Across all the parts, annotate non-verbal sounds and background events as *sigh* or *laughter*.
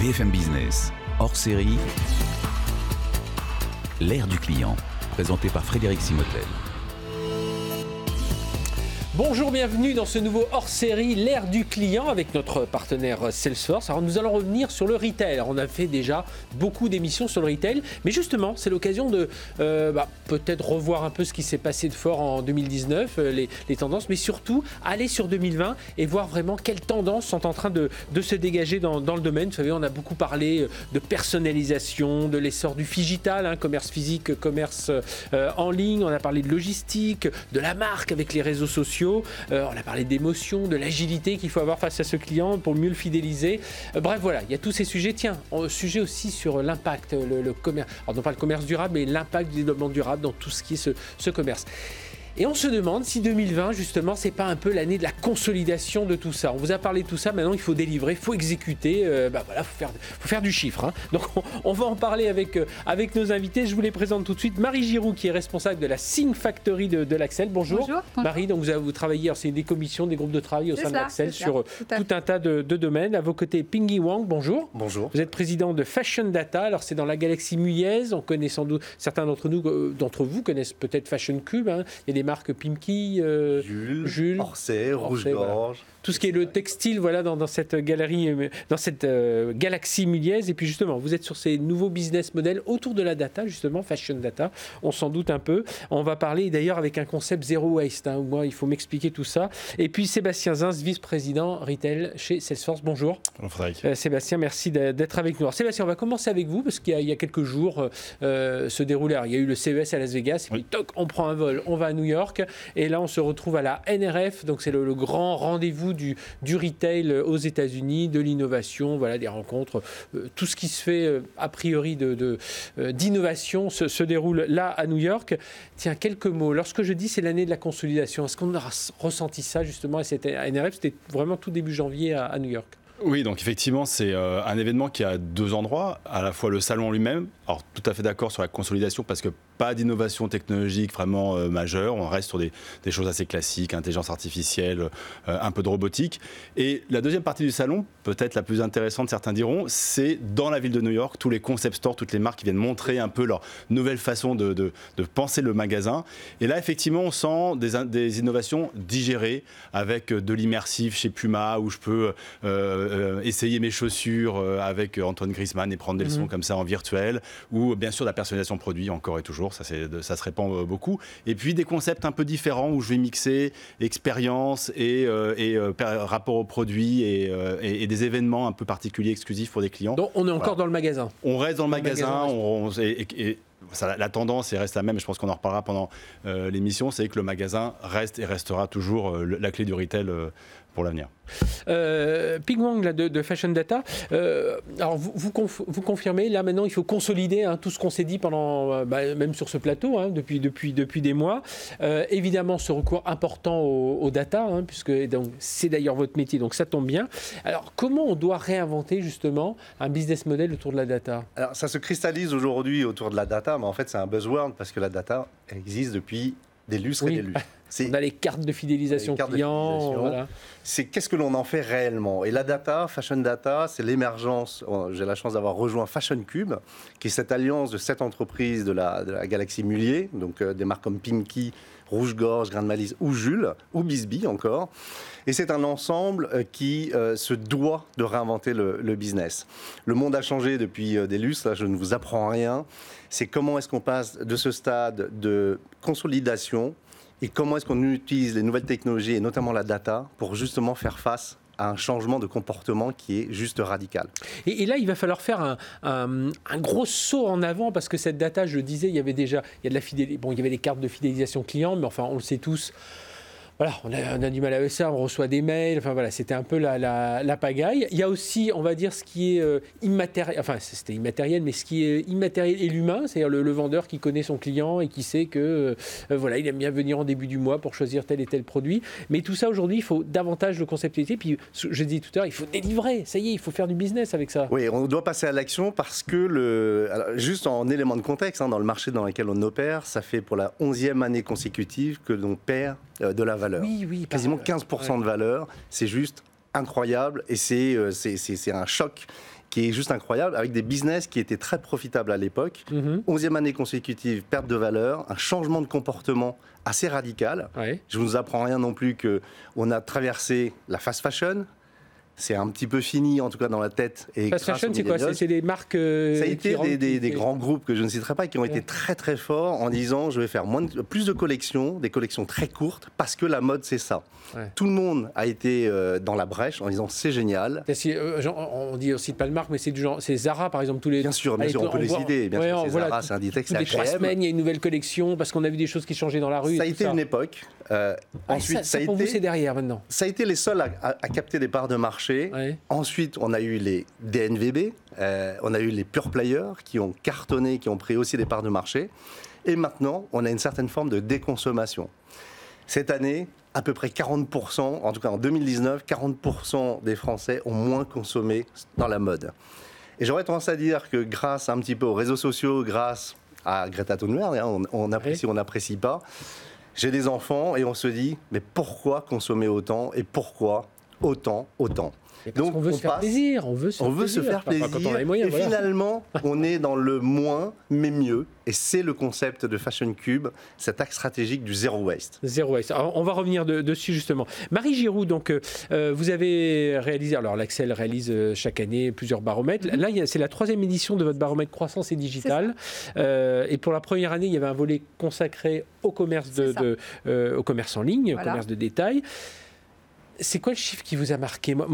BFM Business, hors série, l'ère du client, présenté par Frédéric Simotel. Bonjour, bienvenue dans ce nouveau hors-série L'ère du client avec notre partenaire Salesforce. Alors nous allons revenir sur le retail. On a fait déjà beaucoup d'émissions sur le retail, mais justement c'est l'occasion de euh, bah, peut-être revoir un peu ce qui s'est passé de fort en 2019, euh, les, tendances, mais surtout aller sur 2020 et voir vraiment quelles tendances sont en train de, se dégager dans, le domaine. Vous savez, on a beaucoup parlé euh, de personnalisation, de l'essor du digital, hein, commerce physique, commerce en ligne, on a parlé de logistique, de la marque avec les réseaux sociaux. Euh, on a parlé d'émotion, de l'agilité qu'il faut avoir face à ce client pour mieux le fidéliser. Euh, bref, voilà, il y a tous ces sujets. Tiens, sujet aussi sur l'impact, le, commerce. Alors, non pas le commerce durable, mais l'impact du développement durable dans tout ce qui est ce commerce. Et on se demande si 2020, justement, c'est pas un peu l'année de la consolidation de tout ça. On vous a parlé de tout ça, maintenant il faut délivrer, il faut exécuter, euh, bah voilà, faut faire, faut faire du chiffre. Hein. Donc on, va en parler avec, euh, avec nos invités. Je vous les présente tout de suite. Marie Giroux, qui est responsable de la Sing Factory de, l'Axel. Bonjour. Bonjour. Marie, donc vous, avez, vous travaillez, c'est des commissions, des groupes de travail au sein de l'Axel sur tout, un tas de, domaines. À vos côtés, Pingy Wang, bonjour. Bonjour. Vous êtes président de Fashion Data. Alors c'est dans la galaxie Muyez. On connaît sans doute, certains d'entre nous, euh, d'entre vous connaissent peut-être Fashion Cube. Hein. Il y a des marques Pimki, euh, Jules, Jules, Orsay, Rouge-Gorge tout ce qui est le textile voilà, dans, cette galerie, euh, dans cette euh, galaxie milliaise. Et puis justement, vous êtes sur ces nouveaux business models autour de la data, justement, fashion data. On s'en doute un peu. On va parler d'ailleurs avec un concept zéro waste. Hein, moi, il faut m'expliquer tout ça. Et puis Sébastien Zins, vice-président retail chez Salesforce. Bonjour. Bonjour Frédéric. Euh, Sébastien, merci d'être avec nous. Alors, Sébastien, on va commencer avec vous parce qu'il y, a quelques jours se déroulait. il y a eu le CES à Las Vegas. Et puis, toc, on prend un vol, on va à New York. Et là, on se retrouve à la NRF. Donc, c'est le grand rendez-vous du, retail aux États-Unis, de l'innovation, voilà, des rencontres. Euh, tout ce qui se fait euh, a priori d'innovation de, euh, se, déroule là à New York. Tiens, quelques mots. Lorsque je dis c'est l'année de la consolidation, est-ce qu'on a ressenti ça justement à cette NRF C'était vraiment tout début janvier à, New York. Oui, donc effectivement, c'est un événement qui a deux endroits, à la fois le salon lui-même, alors tout à fait d'accord sur la consolidation parce que pas d'innovation technologique vraiment euh, majeure. On reste sur des, choses assez classiques, intelligence artificielle, euh, un peu de robotique. Et la deuxième partie du salon, peut-être la plus intéressante, certains diront, c'est dans la ville de New York, tous les concept stores, toutes les marques qui viennent montrer un peu leur nouvelle façon de, penser le magasin. Et là, effectivement, on sent des, innovations digérées avec de l'immersif chez Puma, où je peux euh, essayer mes chaussures avec Antoine Griezmann et prendre des leçons mmh. comme ça en virtuel, ou bien sûr la personnalisation produit encore et toujours ça, ça se répand euh, beaucoup. Et puis des concepts un peu différents où je vais mixer expérience et, euh, et euh, rapport au produit et, et, des événements un peu particuliers, exclusifs pour des clients. Donc on est encore dans le magasin. On reste dans le magasin, et, la tendance et reste la même, je pense qu'on en reparlera pendant l'émission, c'est que le magasin reste et restera toujours la clé du retail pour l'avenir. Euh, Ping Wang là, de, Fashion Data, euh, alors vous, vous, confirmez, là maintenant il faut consolider hein, tout ce qu'on s'est dit pendant, euh, bah, même sur ce plateau, hein, depuis, depuis, depuis des mois. Euh, évidemment, ce recours important aux, data, hein, puisque c'est d'ailleurs votre métier, donc ça tombe bien. Alors comment on doit réinventer justement un business model autour de la data? Alors ça se cristallise aujourd'hui autour de la data, mais en fait c'est un buzzword parce que la data existe depuis des lustres et des lustres. *laughs* On a les cartes de fidélisation client. C'est qu'est-ce que l'on en fait réellement Et la data, Fashion Data, c'est l'émergence. Oh, j'ai la chance d'avoir rejoint Fashion Cube, qui est cette alliance de sept entreprises de la, galaxie Mulier, donc euh, des marques comme Pimki, Rouge Gorge, Grande Malise ou Jules, ou Bisbee encore. Et c'est un ensemble euh, qui euh, se doit de réinventer le, le, business. Le monde a changé depuis des lustres, là je ne vous apprends rien. C'est comment est-ce qu'on passe de ce stade de consolidation et comment est-ce qu'on utilise les nouvelles technologies et notamment la data pour justement faire face à un changement de comportement qui est juste radical? Et, là, il va falloir faire un, gros saut en avant parce que cette data, je le disais, il y avait déjà, il y a de bon, il y avait les cartes de fidélisation client, mais enfin, on le sait tous voilà, on a, du mal avec ça, on reçoit des mails, enfin voilà, c'était un peu la, pagaille. Il y a aussi, on va dire, ce qui est euh, immatériel, enfin c'était immatériel, mais ce qui est immatériel et l'humain, c'est-à-dire le, vendeur qui connaît son client et qui sait que, euh, voilà, il aime bien venir en début du mois pour choisir tel et tel produit. Mais tout ça aujourd'hui, il faut davantage de conceptualité. Puis je dis tout à l'heure, il faut délivrer, ça y est, il faut faire du business avec ça. Oui, on doit passer à l'action parce que, le, juste en élément de contexte, hein, dans le marché dans lequel on opère, ça fait pour la onzième année consécutive que l'on perd euh, de la valeur. Oui, oui, Quasiment 15% de valeur, c'est juste incroyable et c'est euh, c'est un choc qui est juste incroyable, avec des business qui étaient très profitables à l'époque. Mhm. 11e année consécutive, perte de valeur, un changement de comportement assez radical. Ouais. Je ne vous apprends rien non plus que on a traversé la fast fashion. C'est un petit peu fini, en tout cas dans la tête. Et Fast fashion, c'est quoi C'est des marques. euh, ça a été des, des- des grands groupes que je ne citerai pas qui ont Ouais. été très très forts en disant je vais faire moins de- plus de collections, des collections très courtes parce que la mode c'est ça. Ouais. Tout le monde a été euh, dans la brèche en disant c'est génial. Euh, genre, on dit aussi pas de marque, mais c'est du genre, c'est Zara par exemple tous les. Bien sûr, bien sûr, on peut les citer. Bien ouais, sûr, on- c'est voilà, Zara, c'est Inditex, Toutes c'est les trois semaines, il y a une nouvelle collection parce qu'on a vu des choses qui changeaient dans la rue. Ça a été une époque. Ah, ensuite, ça, a pour vous, c'est été, derrière maintenant. ça a été les seuls à capter des parts de marché. Ensuite, on a eu les DNVB, euh, on a eu les pure players qui ont cartonné, qui ont pris aussi des parts de marché. Et maintenant, on a une certaine forme de déconsommation. Cette année, à peu près 40%, en tout cas en 2019, 40% des Français ont moins consommé dans la mode. Et j'aurais tendance à dire que grâce un petit peu aux réseaux sociaux, grâce à Greta Thunberg, hein, on, on apprécie ou on n'apprécie pas, j'ai des enfants et on se dit, mais pourquoi consommer autant et pourquoi autant, autant Et Parce Donc, qu'on veut on se faire passe- plaisir, on veut se on faire veut se plaisir. faire Enfin, plaisir. quand on a les moyens, et voilà. finalement, on est dans le moins, mais mieux. Et c'est le concept de Fashion Cube, cet axe stratégique du zéro waste. Zéro waste. Alors, on va revenir de- dessus justement. Marie Giroud, donc euh, euh, vous avez réalisé, alors l'Axel réalise euh, chaque année plusieurs baromètres. Mhm. Là, c'est la troisième édition de votre baromètre croissance et digital. Euh, et pour la première année, il y avait un volet consacré au commerce, de, euh, au commerce en ligne, au commerce de détail. C'est quoi le chiffre qui vous a marqué Moi,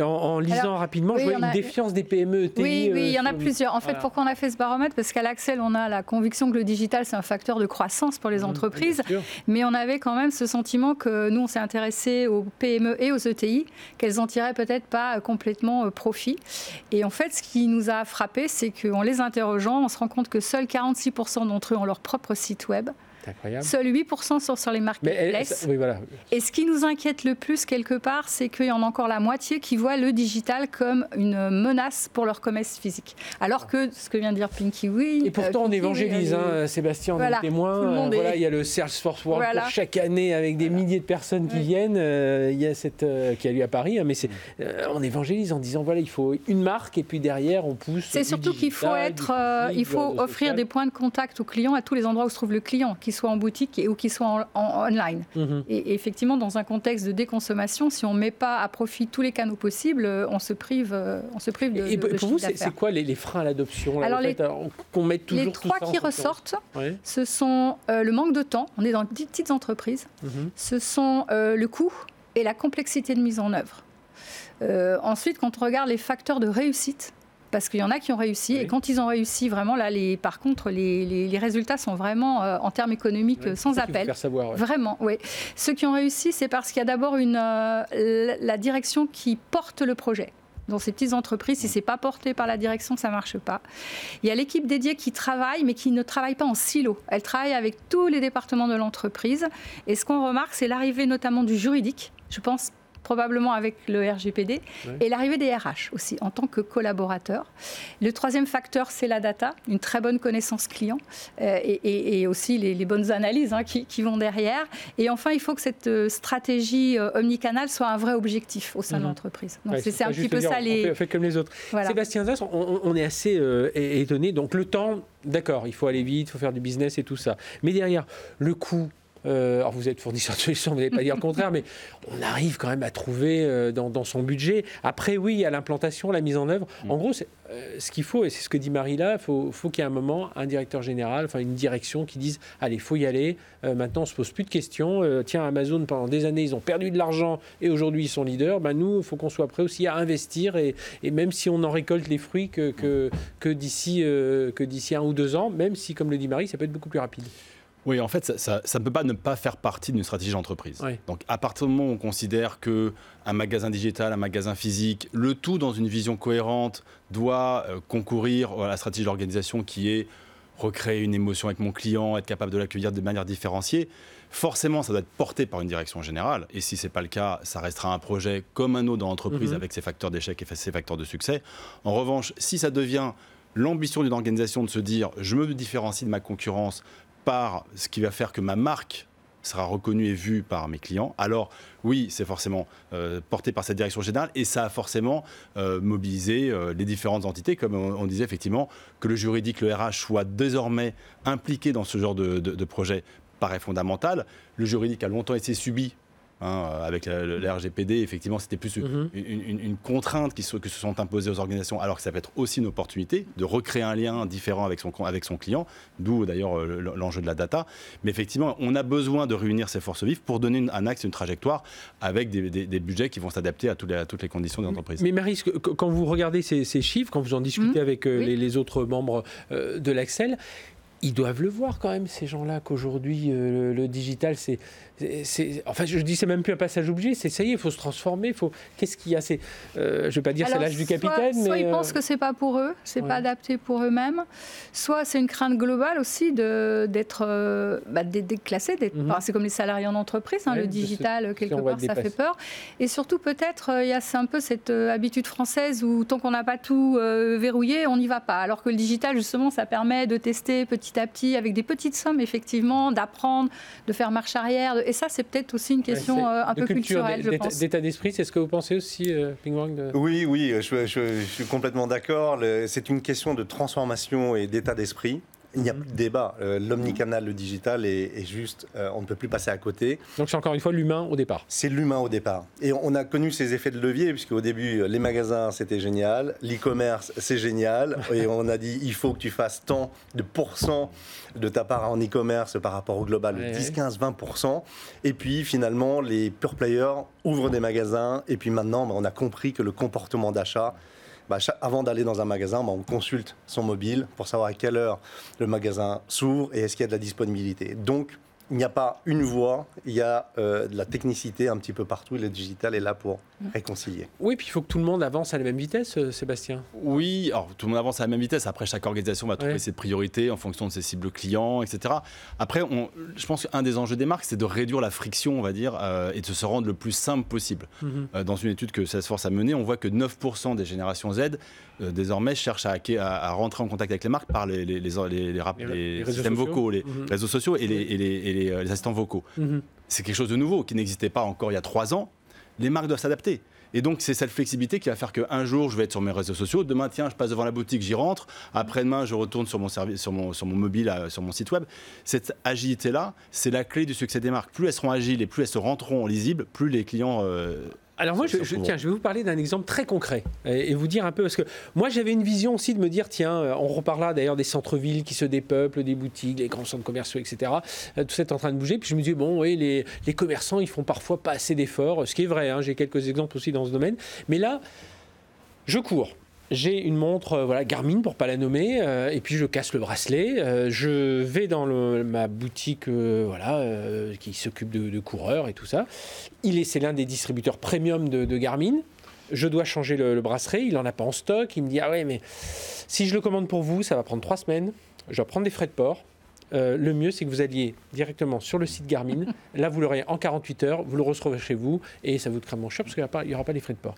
en, en lisant Alors, rapidement, oui, je vois une a- défiance des PME. ETI, Oui, oui, il y en a plusieurs. En fait, voilà. pourquoi on a fait ce baromètre? Parce qu'à l'Axel, on a la conviction que le digital, c'est un facteur de croissance pour les Mhm, entreprises. Mais on avait quand même ce sentiment que nous, on s'est intéressé aux PME et aux ETI, qu'elles en tiraient peut-être pas complètement euh, profit. Et en fait, ce qui nous a frappé, c'est qu'en les interrogeant, on se rend compte que seuls 46% d'entre eux ont leur propre site web. Incroyable. Seuls 8% sont sur les marketplaces. ça- oui, voilà. Et ce qui nous inquiète le plus, quelque part, c'est qu'il y en a encore la moitié qui voient le digital comme une menace pour leur commerce physique. Alors que ce que vient de dire Pinky, oui. Et pourtant, euh, on évangélise, oui, hein, Sébastien, on Voilà, est témoin. Euh, voilà, est- il y a le Salesforce World Voilà. Chaque année avec des milliers de personnes qui Oui. viennent. Euh, il y a cette euh, qui a lieu à Paris, hein, mais c'est euh, on évangélise en disant voilà, il faut une marque et puis derrière on pousse. C'est surtout qu'il faut être, euh, il faut offrir social. des points de contact aux clients à tous les endroits où se trouve le client, qu'il soit en boutique et- ou qu'il soit en, en- online. Mhm. Et, et effectivement, dans un contexte de déconsommation, si on ne met pas à profit tous les canaux possibles, euh, on se prive, euh, on se prive de, Et, et de- de pour vous, c'est quoi les, les freins à l'adoption Alors, le les- qu'on toujours Les tout trois ça qui ressortent, Ouais. ce sont euh, le manque de temps. On est dans de petites entreprises. Mhm. ce sont euh, le coût et la complexité de mise en œuvre. Euh, ensuite, quand on regarde les facteurs de réussite, parce qu'il y en a qui ont réussi, Oui. et quand ils ont réussi, vraiment, là, les, par contre, les, les- les résultats sont vraiment, euh, en termes économiques, Ouais, sans appel. Faire savoir. ouais. Vraiment, oui. Ceux qui ont réussi, c'est parce qu'il y a d'abord une, euh, la- la direction qui porte le projet. Dans ces petites entreprises, si c'est pas porté par la direction, ça marche pas. Il y a l'équipe dédiée qui travaille, mais qui ne travaille pas en silo. Elle travaille avec tous les départements de l'entreprise. Et ce qu'on remarque, c'est l'arrivée notamment du juridique. Je pense probablement avec le RGPD, et l'arrivée des RH aussi, en tant que collaborateurs. Le troisième facteur, c'est la data, une très bonne connaissance client, euh, et, et- et aussi les, les bonnes analyses hein, qui, qui vont derrière. Et enfin, il faut que cette euh, stratégie euh, omnicanale soit un vrai objectif au sein de Mhm. l'entreprise. Donc Ouais, c'est un petit peu dire, ça on les... fait, comme les autres. Voilà. Sébastien Zas, on, est assez euh, étonné. Donc le temps, d'accord, il faut aller vite, il faut faire du business et tout ça. Mais derrière, le coût. Euh, alors vous êtes fournisseur de solutions, vous n'allez pas dire le contraire, mais on arrive quand même à trouver euh, dans, dans son budget. Après, oui, il y a l'implantation, la mise en œuvre. En gros, c'est, euh, ce qu'il faut, et c'est ce que dit Marie là, il faut, faut qu'il y ait un moment, un directeur général, enfin une direction qui dise allez, faut y aller. Maintenant, on se pose plus de questions. Tiens, Amazon, pendant des années, ils ont perdu de l'argent et aujourd'hui, ils sont leaders. Ben, nous, il faut qu'on soit prêt aussi à investir et, et même si on en récolte les fruits que, que d'ici un ou deux ans, même si, comme le dit Marie, ça peut être beaucoup plus rapide. Oui, en fait, ça- ne peut pas ne pas faire partie d'une stratégie d'entreprise. Donc, à partir du moment où on considère que un magasin digital, un magasin physique, le tout dans une vision cohérente, doit euh, concourir à la stratégie d'organisation qui est recréer une émotion avec mon client, être capable de l'accueillir de manière différenciée, forcément, ça doit être porté par une direction générale. Et si ce n'est pas le cas, ça restera un projet comme un autre dans l'entreprise Mhm. avec ses facteurs d'échec et ses facteurs de succès. En revanche, si ça devient l'ambition d'une organisation de se dire je me différencie de ma concurrence par ce qui va faire que ma marque sera reconnu et vu par mes clients, alors oui, c'est forcément euh, porté par cette direction générale et ça a forcément euh, mobilisé euh, les différentes entités, comme on, disait effectivement, que le juridique, le RH soit désormais impliqué dans ce genre de, de projet paraît fondamental. Le juridique a longtemps été subi Hein, euh, avec la, RGPD, effectivement, c'était plus mhm. une, contrainte qui se, que se sont imposées aux organisations, alors que ça peut être aussi une opportunité de recréer un lien différent avec son, avec son client, d'où d'ailleurs euh, l'enjeu de la data. Mais effectivement, on a besoin de réunir ces forces vives pour donner un axe, une trajectoire avec des, budgets qui vont s'adapter à, toutes les conditions de l'entreprise. Mais Marie, quand vous regardez ces, chiffres, quand vous en discutez mhm. avec euh, les, autres membres de l'Axel, ils doivent le voir quand même, ces gens-là, qu'aujourd'hui, le, digital, c'est enfin, je dis c'est même plus un passage obligé, c'est ça y est, il faut se transformer. Faut, qu'est-ce qu'il y a C'est, euh, je vais pas dire c'est l'âge du capitaine, soit, mais ils pensent euh, que c'est pas pour eux, c'est pas adapté pour eux-mêmes. Soit c'est une crainte globale aussi de d'être euh, bah, déclassé. Mhm. c'est comme les salariés en entreprise, hein, le digital quelque part ça fait peur. Et surtout peut-être il y a un peu cette habitude française où tant qu'on n'a pas tout verrouillé, on n'y va pas. Alors que le digital justement, ça permet de tester petit à petit avec des petites sommes effectivement, d'apprendre, de faire marche arrière. Et ça, c'est peut-être aussi une question euh, un peu culturelle, je pense. D'état d'esprit, c'est ce que vous pensez aussi, euh, Ping Wang Oui, oui, je, je suis complètement d'accord. C'est une question de transformation et d'état d'esprit. Il n'y a plus de débat. Euh, l'omnicanal, le digital est, juste, euh, on ne peut plus passer à côté. Donc c'est encore une fois l'humain au départ. C'est l'humain au départ. Et on a connu ces effets de levier, puisque au début, les magasins, c'était génial, l'e-commerce, c'est génial, *laughs* et on a dit, il faut que tu fasses tant de pourcents de ta part en e-commerce par rapport au global, 10, 15, 20%. Et puis finalement, les pure players ouvrent des magasins, et puis maintenant, bah, on a compris que le comportement d'achat bah, avant d'aller dans un magasin, bah, on consulte son mobile pour savoir à quelle heure le magasin s'ouvre et est-ce qu'il y a de la disponibilité. Donc, il n'y a pas une voie, il y a euh, de la technicité un petit peu partout. Le digital est là pour réconcilier. Oui, puis il faut que tout le monde avance à la même vitesse, euh, Sébastien. Oui, alors tout le monde avance à la même vitesse. Après, chaque organisation va trouver ses priorités en fonction de ses cibles clients, etc. Après, on, je pense qu'un des enjeux des marques, c'est de réduire la friction, on va dire, euh, et de se rendre le plus simple possible. Mhm. dans une étude que Salesforce a menée, on voit que 9% des générations Z désormais cherchent à, à, rentrer en contact avec les marques par les, les, les, systèmes vocaux, les mhm. réseaux sociaux et les les, assistants vocaux. Mhm. C'est quelque chose de nouveau qui n'existait pas encore il y a trois ans. Les marques doivent s'adapter. Et donc, c'est cette flexibilité qui va faire qu'un jour, je vais être sur mes réseaux sociaux. Demain, tiens, je passe devant la boutique, j'y rentre. Après-demain, je retourne sur mon, service, sur mon, sur mon mobile, euh, sur mon site web. Cette agilité-là, c'est la clé du succès des marques. Plus elles seront agiles et plus elles se rentreront lisibles, plus les clients euh, alors moi, je, tiens, je vais vous parler d'un exemple très concret et, vous dire un peu parce que moi j'avais une vision aussi de me dire tiens, euh, on reparlera d'ailleurs des centres-villes qui se dépeuplent, des boutiques, les grands centres commerciaux, etc. Euh, tout ça est en train de bouger. Puis je me dis bon, oui, les, les commerçants ils font parfois pas assez d'efforts, ce qui est vrai. Hein, j'ai quelques exemples aussi dans ce domaine, mais là, je cours j'ai une montre euh, voilà, Garmin pour pas la nommer, euh, et puis je casse le bracelet. Euh, je vais dans ma boutique voilà, qui s'occupe de, coureurs et tout ça. Il est, c'est l'un des distributeurs premium de, Garmin. Je dois changer le, bracelet, il en a pas en stock. Il me dit ah ouais mais si je le commande pour vous, ça va prendre trois semaines. Je dois prendre des frais de port. le mieux, c'est que vous alliez directement sur le site Garmin. Là, vous l'aurez en 48 heures, vous le recevrez chez vous et ça vous coûtera moins cher parce qu'il n'y aura, pas les frais de port.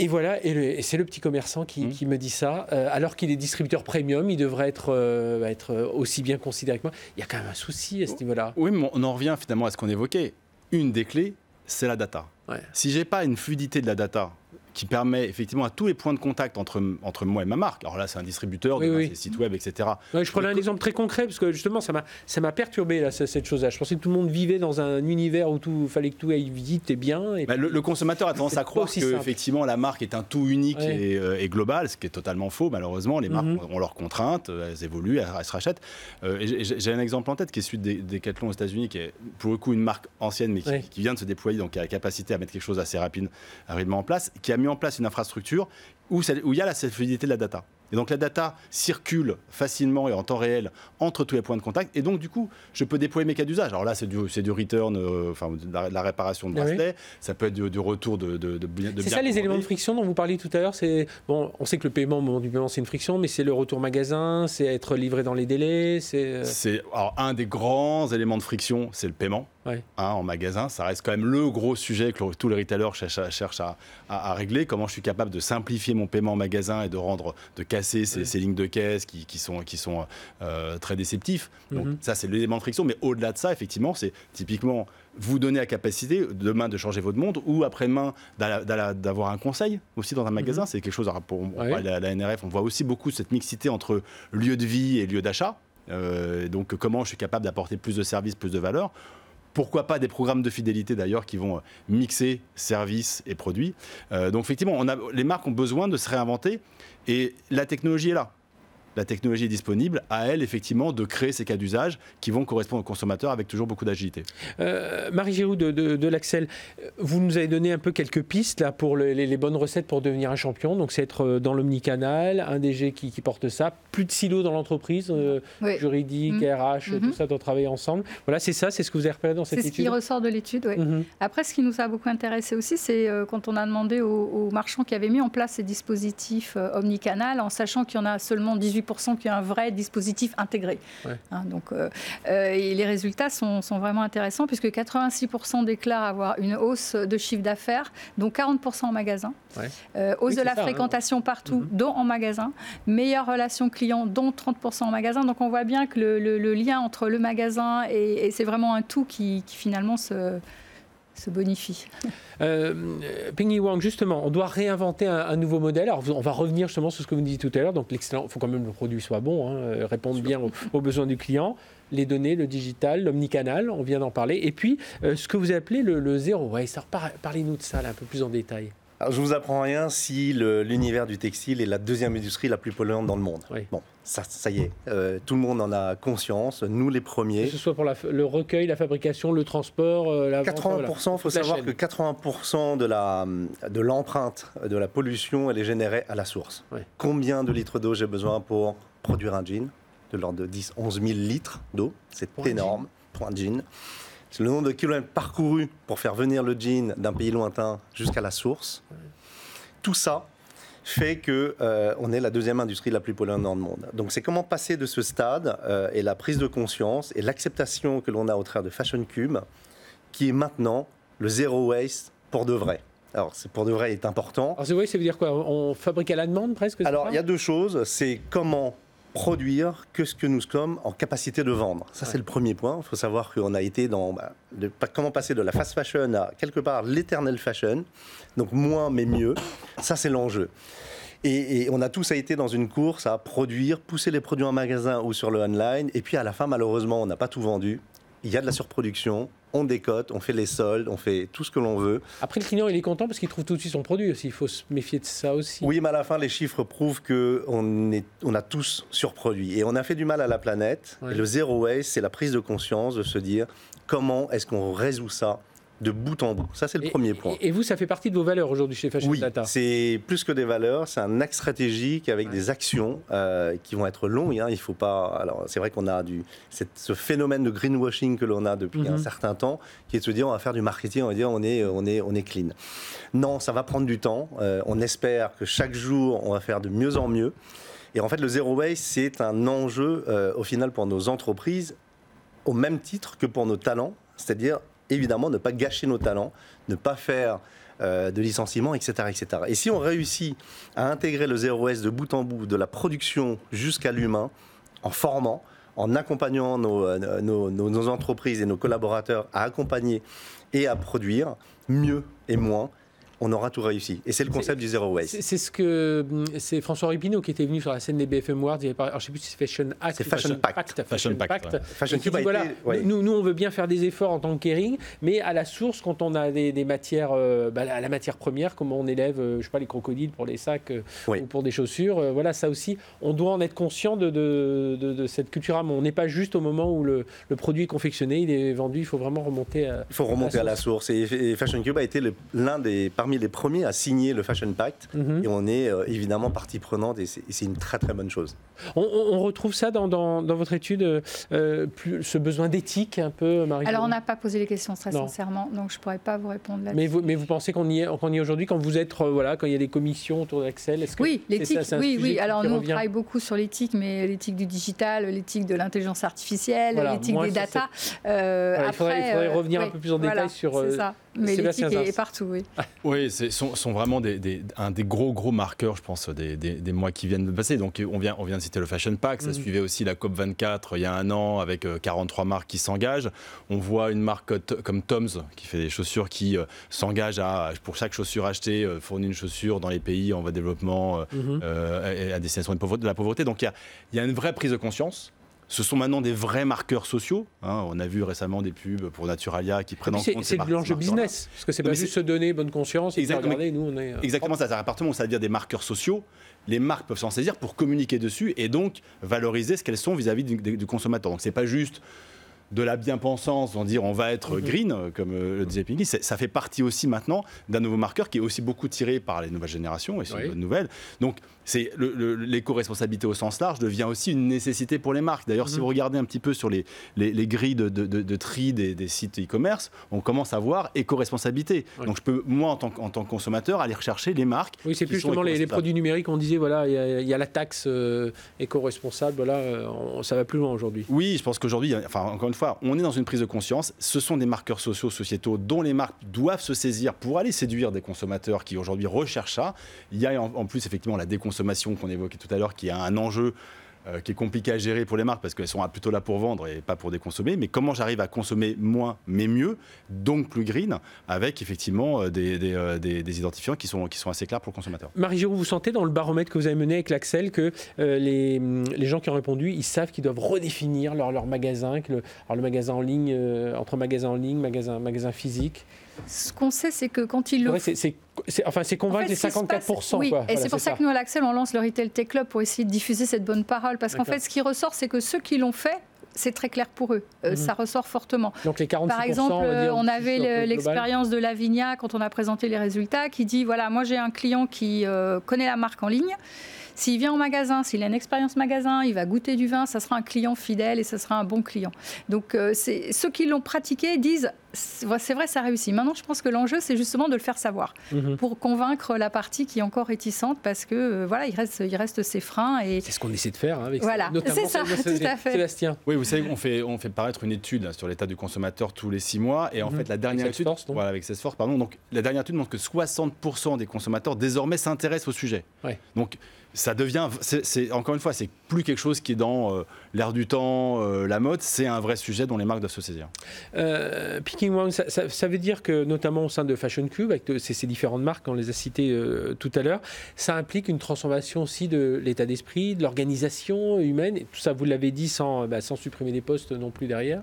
Et voilà, et, c'est le petit commerçant qui, mmh. me dit ça. Euh, alors qu'il est distributeur premium, il devrait être, euh, être aussi bien considéré que moi. Il y a quand même un souci à ce niveau-là. Oui, mais on en revient finalement à ce qu'on évoquait. Une des clés, c'est la data. Ouais. Si j'ai pas une fluidité de la data, qui permet effectivement à tous les points de contact entre, entre moi et ma marque. Alors là, c'est un distributeur, des sites web, etc. je prenais un exemple très concret parce que justement, ça m'a, ça m'a perturbé là, cette chose-là. Je pensais que tout le monde vivait dans un univers où tout fallait que tout aille vite et bien. Et bah, le, consommateur a tendance à croire que effectivement la marque est un tout unique euh, et, global, ce qui est totalement faux. Malheureusement, les marques mhm. ont, leurs contraintes, euh, elles évoluent, elles, se rachètent. Euh, j'ai un exemple en tête qui est celui des Decathlon aux États-Unis, qui est pour le coup une marque ancienne, mais qui, vient de se déployer, donc qui a la capacité à mettre quelque chose assez rapide, rapidement en place, qui a mis en place une infrastructure où, il y a la fluidité de la data. Et donc la data circule facilement et en temps réel entre tous les points de contact. Et donc du coup, je peux déployer mes cas d'usage. Alors là, c'est du, du return, euh, enfin de, la, réparation de ah bracelet. Ça peut être du, retour de, de, de, C'est ça les éléments de friction dont vous parliez tout à l'heure. C'est bon, on sait que le paiement, moment du paiement, c'est une friction, mais c'est le retour magasin, c'est être livré dans les délais. C'est euh c'est alors un des grands éléments de friction, c'est le paiement. Hein, en magasin, ça reste quand même le gros sujet que tous les retailers cherchent, à, à, à, régler. Comment je suis capable de simplifier mon paiement en magasin et de rendre de casser ces, ces lignes de caisse qui, qui sont, qui sont euh, très déceptifs. Donc Mhm. ça, c'est l'élément de friction. Mais au-delà de ça, effectivement, c'est typiquement vous donner la capacité demain de changer votre montre ou après-demain d'avoir un conseil aussi dans un magasin. C'est quelque chose, alors, pour, on Mhm. Ouais. la NRF, on voit aussi beaucoup cette mixité entre lieu de vie et lieu d'achat. Euh, donc comment je suis capable d'apporter plus de services, plus de valeur. Pourquoi pas des programmes de fidélité d'ailleurs qui vont euh, mixer services et produits. Euh, donc effectivement, les marques ont besoin de se réinventer et la technologie est là. La technologie est disponible, à elle effectivement de créer ces cas d'usage qui vont correspondre aux consommateurs avec toujours beaucoup d'agilité. Euh, Marie Giroud de, de, de l'Axel, vous nous avez donné un peu quelques pistes là pour le- les, les bonnes recettes pour devenir un champion. Donc c'est être euh, dans l'omnicanal, un DG qui, qui porte ça, plus de silos dans l'entreprise, euh, Oui. juridique, Mhm. RH, Mhm. tout ça doit travailler ensemble. Voilà, c'est ça, c'est ce que vous avez repéré dans cette C'est ce qui étude. ressort de l'étude, oui. Mhm. Après, ce qui nous a beaucoup intéressé aussi, c'est euh, quand on a demandé aux, aux marchands qui avaient mis en place ces dispositifs euh, omnicanal, en sachant qu'il y en a seulement 18% qui ont un vrai dispositif intégré. Ouais. Hein, donc, euh, euh, et les résultats sont, sont vraiment intéressants, puisque 86% déclarent avoir une hausse de chiffre d'affaires, dont 40% en magasin. Ouais. Euh, hausse Oui, de la ça, hein. fréquentation partout, Mhm. dont en magasin. Meilleure relation client, dont 30% en magasin. Donc on voit bien que le, le- le lien entre le magasin et, et c'est vraiment un tout qui, qui finalement se, se bonifie. Euh, Ping Wang, justement, on doit réinventer un, nouveau modèle. Alors, on va revenir justement sur ce que vous disiez tout à l'heure. Donc, l'excellent, il faut quand même que le produit soit bon, hein, euh, répondre bien aux, besoins du client. Les données, le digital, l'omnicanal, on vient d'en parler. Et puis, euh, ce que vous appelez le, le zéro parlez-nous de ça là, un peu plus en détail. Alors, je vous apprends rien si l'univers du textile est la deuxième industrie la plus polluante dans le monde. Oui. Bon, ça, ça y est, euh, tout le monde en a conscience, nous les Que premiers. ce soit pour la le recueil, la fabrication, le transport, euh, la vente, 80%, il voilà. faut savoir chaîne. que 80% de la de l'empreinte de la pollution, elle est générée à la source. Combien de litres d'eau j'ai besoin pour produire un jean De l'ordre de 10, 11 000 litres d'eau, c'est énorme pour un jean. C'est le nombre de kilomètres parcourus pour faire venir le jean d'un pays lointain jusqu'à la source. Tout ça fait que euh, on est la deuxième industrie la plus polluante dans le monde. Donc c'est comment passer de ce stade euh, et la prise de conscience et l'acceptation que l'on a au travers de Fashion Cube, qui est maintenant le zéro waste pour de vrai. Alors c'est pour de vrai est important. Alors, c'est vrai, ça veut dire quoi? On fabrique à la demande presque Alors il y a deux choses, c'est comment produire que ce que nous sommes en capacité de vendre. Ça Ouais. c'est le premier point. Il faut savoir qu'on a été dans bah, comment passer de la fast fashion à quelque part l'éternel fashion. Donc moins mais mieux. Ça c'est l'enjeu. Et, et on a tous été dans une course à produire, pousser les produits en magasin ou sur le online. Et puis à la fin, malheureusement, on n'a pas tout vendu. Il y a de la surproduction. On décote, on fait les soldes, on fait tout ce que l'on veut. Après, le client, il est content parce qu'il trouve tout de suite son produit aussi. Il faut se méfier de ça aussi. Oui, mais à la fin, les chiffres prouvent qu'on est, on a tous surproduit. Et on a fait du mal à la planète. Ouais. Et le zéro waste, c'est la prise de conscience de se dire comment est-ce qu'on résout ça de bout en bout. Ça, c'est le Et- premier point. Et, vous, ça fait partie de vos valeurs aujourd'hui chez Fashion Oui, Data. c'est plus que des valeurs, c'est un axe stratégique avec Ouais. des actions euh, qui vont être longues. hein. Il faut pas. Alors, c'est vrai qu'on a du ce phénomène de greenwashing que l'on a depuis Mhm. un certain temps, qui est de se dire on va faire du marketing, on va dire on est on est on est clean. Non, ça va prendre du temps. Euh, on espère que chaque jour on va faire de mieux en mieux. Et en fait, le zero waste, c'est un enjeu euh, au final pour nos entreprises, au même titre que pour nos talents, c'est-à-dire évidemment ne pas gâcher nos talents, ne pas faire euh, de licenciements, etc., etc. Et si on réussit à intégrer le zéro waste de bout en bout, de la production jusqu'à l'humain, en formant, en accompagnant nos, euh, entreprises et nos collaborateurs à accompagner et à produire mieux et moins, on aura tout réussi. Et c'est le concept du zéro waste. C'est ce que hum, c'est François Ripineau qui était venu sur la scène des BFM Awards. Il avait parlé- alors, je sais plus si c'est Fashion Act. C'est Fashion Pact. Fashion Pact, ouais. Fashion Cube dit, voilà, été- ouais. nous, nous, on veut bien faire des efforts en tant que caring, mais à la source, quand on a des, des matières, euh, bah, la, la matière première, comment on élève, euh, je sais pas, les crocodiles pour les sacs euh, Oui. ou pour des chaussures, euh, voilà, ça aussi, on doit en être conscient de, de, de- de cette culture. à On n'est pas juste au moment où le, le produit est confectionné, il est vendu, il faut vraiment remonter à. Il faut remonter à la source. Et, et Fashion Cube a été l'un des parmi les premiers à signer le Fashion Pact. Mhm. Et on est euh, évidemment partie prenante et c'est et c'est une très très bonne chose. On, retrouve ça dans, dans- dans votre étude, euh, euh, plus, ce besoin d'éthique un peu, Marie. Alors, on n'a pas posé les questions très Non. sincèrement, donc je ne pourrais pas vous répondre là-dessus. Mais vous, mais vous pensez qu'on y est, qu'on y est aujourd'hui quand vous êtes, euh, voilà, quand il y a des commissions autour d'Axel est-ce que Oui, c'est l'éthique, ça, c'est un oui, sujet oui. Alors nous, on travaille beaucoup sur l'éthique, mais l'éthique du digital, l'éthique de l'intelligence artificielle, Voilà, l'éthique des data. Euh, Voilà, il faudrait, il après, faudrait euh, revenir un peu plus en voilà, détail sur c'est euh, ça. Mais l'éthique est partout, oui. *laughs* Oui, ce sont, sont vraiment des, des- un des gros, gros marqueurs, je pense, des, des- des mois qui viennent de passer. Donc, on vient, on vient de citer le Fashion Pack, ça Mhm. suivait aussi la COP24 il y a un an avec euh, 43 marques qui s'engagent. On voit une marque euh, comme Tom's qui fait des chaussures qui euh, s'engage à, pour chaque chaussure achetée, euh, fournir une chaussure dans les pays en voie de développement euh, Mhm. euh, et à destination de la pauvreté. Donc, il y a, il y a une vraie prise de conscience. Ce sont maintenant des vrais marqueurs sociaux. hein. On a vu récemment des pubs pour Naturalia qui prennent en C'est compte c'est ces de l'enjeu business. Parce que c'est pas juste c'est- se donner bonne conscience Exactement. regardez, nous, on est. euh, Exactement, ça, à partir du moment où ça devient des marqueurs sociaux, les marques peuvent s'en saisir pour communiquer dessus et donc valoriser ce qu'elles sont vis-à-vis du, du- du consommateur. Donc c'est pas juste de la bien-pensance, en dire on va être Mhm. green, euh, comme euh, le disait Pinky, c'est- ça fait partie aussi maintenant d'un nouveau marqueur qui est aussi beaucoup tiré par les nouvelles générations, et c'est Oui. une bonne nouvelle. Donc c'est l'éco-responsabilité au sens large devient aussi une nécessité pour les marques. D'ailleurs, si Mhm. vous regardez un petit peu sur les, les, les grilles de, de- de- de tri des, des sites e-commerce, on commence à voir éco-responsabilité. Donc je peux, moi, en tant, que- en tant que consommateur, aller rechercher les marques Oui, c'est plus justement les, produits numériques. On disait, voilà, il y, a- il y a la taxe euh, éco-responsable. Voilà, euh, on- ça va plus loin aujourd'hui. Oui, je pense qu'aujourd'hui, enfin, encore une fois, on est dans une prise de conscience. Ce sont des marqueurs sociaux, sociétaux, dont les marques doivent se saisir pour aller séduire des consommateurs qui aujourd'hui recherchent ça. Il y a en, en plus effectivement la déconsommation qu'on évoquait tout à l'heure, qui est un enjeu euh, qui est compliqué à gérer pour les marques parce qu'elles sont plutôt là pour vendre et pas pour déconsommer. Mais comment j'arrive à consommer moins mais mieux, donc plus green, avec effectivement euh, euh, des- identifiants qui sont, qui sont assez clairs pour le consommateur. Marie Giroux, vous sentez dans le baromètre que vous avez mené avec l'Axel que les, gens qui ont répondu, ils savent qu'ils doivent redéfinir leur, leur magasin, que le, magasin en ligne, entre magasin en ligne, magasin, magasin physique. Ce qu'on sait, c'est que quand ils le Ouais, c'est, c'est- c'est- enfin, c'est En convaincre fait, les ce qui se passe- 54%. Oui, quoi. et Voilà, c'est pour ça, que nous, à l'Axel, on lance le Retail Tech Club pour essayer de diffuser cette bonne parole. Parce qu'en fait, ce qui ressort, c'est que ceux qui l'ont fait, c'est très clair pour eux. Euh, Mhm. Ça ressort fortement. Donc les 46%, Par exemple, on, euh, on avait l'expérience de Lavinia quand on a présenté les résultats qui dit voilà, moi j'ai un client qui euh, connaît la marque en ligne. S'il vient au magasin, s'il a une expérience magasin, il va goûter du vin, ça sera un client fidèle et ça sera un bon client. Donc euh, ceux qui l'ont pratiqué disent c'est vrai, ça réussit. Maintenant, je pense que l'enjeu, c'est justement de le faire savoir Mhm. pour convaincre la partie qui est encore réticente parce que euh, voilà, il reste, il reste ces freins et C'est ce qu'on essaie de faire hein, avec Voilà, notamment c'est ça, Sébastien- tout à fait. Sébastien. Oui, vous savez, on fait, on fait paraître une étude là, sur l'état du consommateur tous les six mois. Et en Mhm. fait, la dernière Avec étude, donc voilà, avec Salesforce, pardon. Donc, la dernière étude montre que 60% des consommateurs désormais s'intéressent au sujet. Ouais. Donc, ça devient, c'est, c'est- encore une fois, c'est plus quelque chose qui est dans euh, l'air du temps, euh, la mode. C'est un vrai sujet dont les marques doivent se saisir. Euh, Ça, ça- ça veut dire que, notamment au sein de Fashion Cube, avec de- ces, ces différentes marques, on les a citées euh, tout à l'heure, ça implique une transformation aussi de l'état d'esprit, de l'organisation humaine, et tout ça, vous l'avez dit, sans, bah, sans supprimer des postes non plus derrière.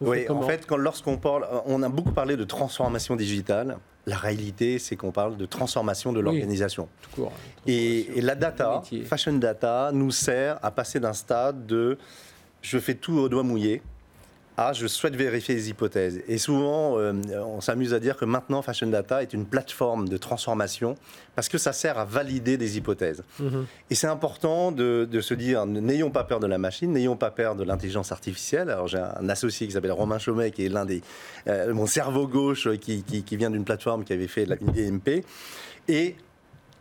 Vous Oui, en fait, lorsqu'on parle, on a beaucoup parlé de transformation digitale. La réalité, c'est qu'on parle de transformation de Oui. l'organisation. Tout court. Et, et la data, fashion data, nous sert à passer d'un stade de je fais tout au doigt mouillé à je souhaite vérifier les hypothèses. Et souvent, euh, on s'amuse à dire que maintenant, fashion data est une plateforme de transformation parce que ça sert à valider des hypothèses. Mhm. Et c'est important de, de se dire, n'ayons pas peur de la machine, n'ayons pas peur de l'intelligence artificielle. Alors j'ai un associé qui s'appelle Romain Chaumet, qui est l'un des, euh, mon cerveau gauche, euh, qui, qui- qui vient d'une plateforme qui avait fait la- une DMP. Et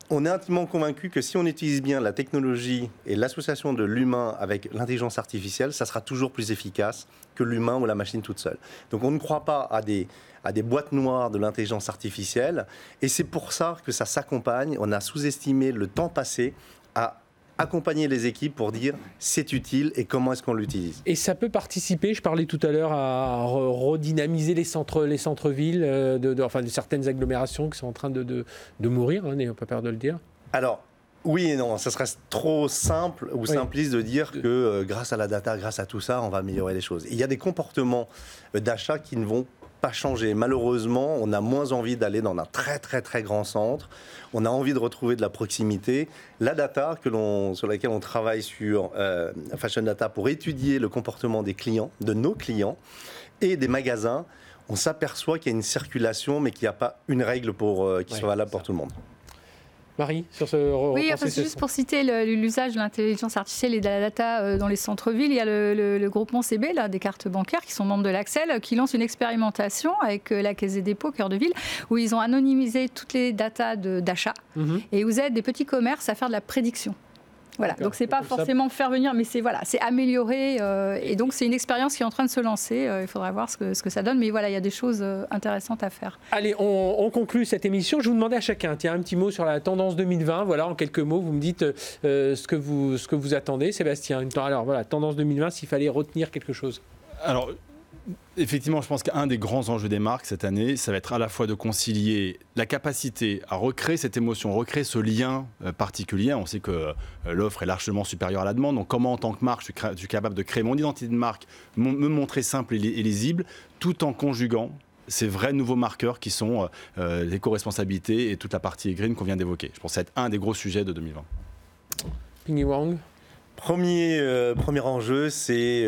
on est intimement convaincu que si on utilise bien la technologie et l'association de l'humain avec l'intelligence artificielle, ça sera toujours plus efficace que l'humain ou la machine toute seule. Donc on ne croit pas à des, à des boîtes noires de l'intelligence artificielle. Et c'est pour ça que ça s'accompagne. On a sous-estimé le temps passé à accompagner les équipes pour dire c'est utile et comment est-ce qu'on l'utilise. Et ça peut participer, je parlais tout à l'heure, à re- redynamiser les centres, les centres-villes, euh, de, de- enfin de certaines agglomérations qui sont en train de, de, de mourir, hein, n'ayons pas peur de le dire. Alors, oui et non, ça serait trop simple ou simpliste de dire que euh, grâce à la data, grâce à tout ça, on va améliorer les choses. Il y a des comportements euh, d'achat qui ne vont pas changer. Malheureusement, on a moins envie d'aller dans un très très très grand centre. On a envie de retrouver de la proximité. La data que l'on, sur laquelle on travaille sur euh, Fashion Data pour étudier le comportement des clients, de nos clients et des magasins, on s'aperçoit qu'il y a une circulation, mais qu'il n'y a pas une règle pour, euh, qui Ouais, soit valable pour tout le monde. Marie, sur ce Oui, enfin, juste pour citer l'usage de l'intelligence artificielle et de la data euh, dans les centres-villes, il y a le, le- le groupement CB, là, des cartes bancaires, qui sont membres de l'Axel, qui lance une expérimentation avec euh, la Caisse des dépôts, Cœur de Ville, où ils ont anonymisé toutes les datas d'achat Mhm. et vous aident des petits commerces à faire de la prédiction. Voilà, donc c'est pas forcément faire venir, mais c'est voilà, c'est améliorer. Euh, et donc c'est une expérience qui est en train de se lancer. Euh, il faudra voir ce que, ce que ça donne, mais voilà, il y a des choses euh, intéressantes à faire. Allez, on, conclut cette émission. Je vous demandais à chacun, tiens, un petit mot sur la tendance 2020. Voilà, en quelques mots, vous me dites ce que vous ce que vous attendez, Sébastien. Alors voilà, tendance 2020, s'il fallait retenir quelque chose. Alors, Effectivement, je pense qu'un des grands enjeux des marques cette année, ça va être à la fois de concilier la capacité à recréer cette émotion, recréer ce lien euh, particulier. On sait que euh, l'offre est largement supérieure à la demande. Donc, comment en tant que marque, je suis, capable de créer mon identité de marque, me montrer simple et lisible, tout en conjuguant ces vrais nouveaux marqueurs qui sont euh, l'éco-responsabilité et toute la partie green qu'on vient d'évoquer. Je pense que ça va être un des gros sujets de 2020. Pingy Wang Premier, premier enjeu, c'est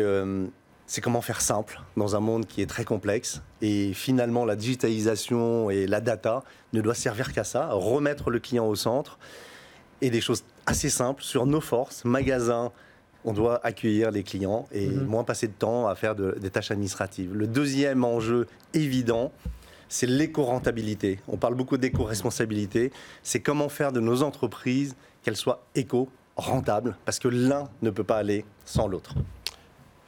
c'est comment faire simple dans un monde qui est très complexe. Et finalement, la digitalisation et la data ne doit servir qu'à ça, remettre le client au centre. Et des choses assez simples sur nos forces, magasins, on doit accueillir les clients et mhm. moins passer de temps à faire des tâches administratives. Le deuxième enjeu évident, c'est l'éco-rentabilité. On parle beaucoup d'éco-responsabilité. C'est comment faire de nos entreprises qu'elles soient éco-rentables, parce que l'un ne peut pas aller sans l'autre.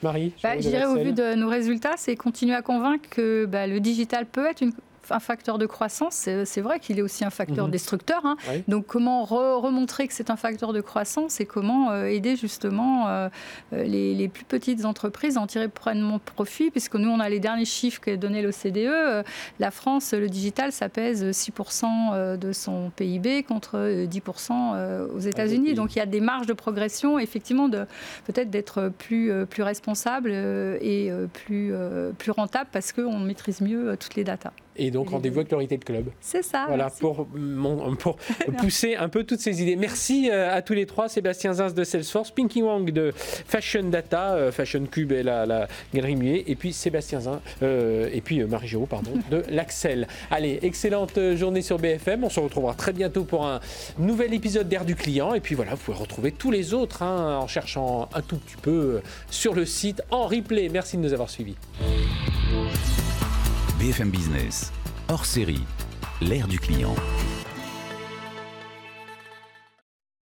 Marie bah, Je dirais au vu de nos résultats, c'est continuer à convaincre que bah, le digital peut être une un facteur de croissance, c'est vrai qu'il est aussi un facteur mhm. destructeur. Hein. Donc comment remontrer que c'est un facteur de croissance et comment euh, aider justement euh, les, plus petites entreprises à en tirer pleinement profit, puisque nous on a les derniers chiffres que donnait l'OCDE. Euh, la France, le digital, ça pèse 6% de son PIB contre 10% aux États-Unis. Donc il y a des marges de progression, effectivement, de peut-être d'être plus, plus responsable et plus, plus rentable parce qu'on maîtrise mieux toutes les datas. Et donc rendez-vous avec le Retail Club. C'est ça. Voilà, pour, pour *laughs* pousser un peu toutes ces idées. Merci euh, à tous les trois, Sébastien Zins de Salesforce, Pinky Wang de Fashion Data, euh, Fashion Cube et la, la Galerie Muet, et puis Sébastien Zins, euh, et puis Marie Giraud, pardon, de *laughs* l'Axel. Allez, excellente journée sur BFM. On se retrouvera très bientôt pour un nouvel épisode d'Air du Client. Et puis voilà, vous pouvez retrouver tous les autres hein, en cherchant un tout petit peu sur le site en replay. Merci de nous avoir suivis. BFM Business, hors série, l'ère du client.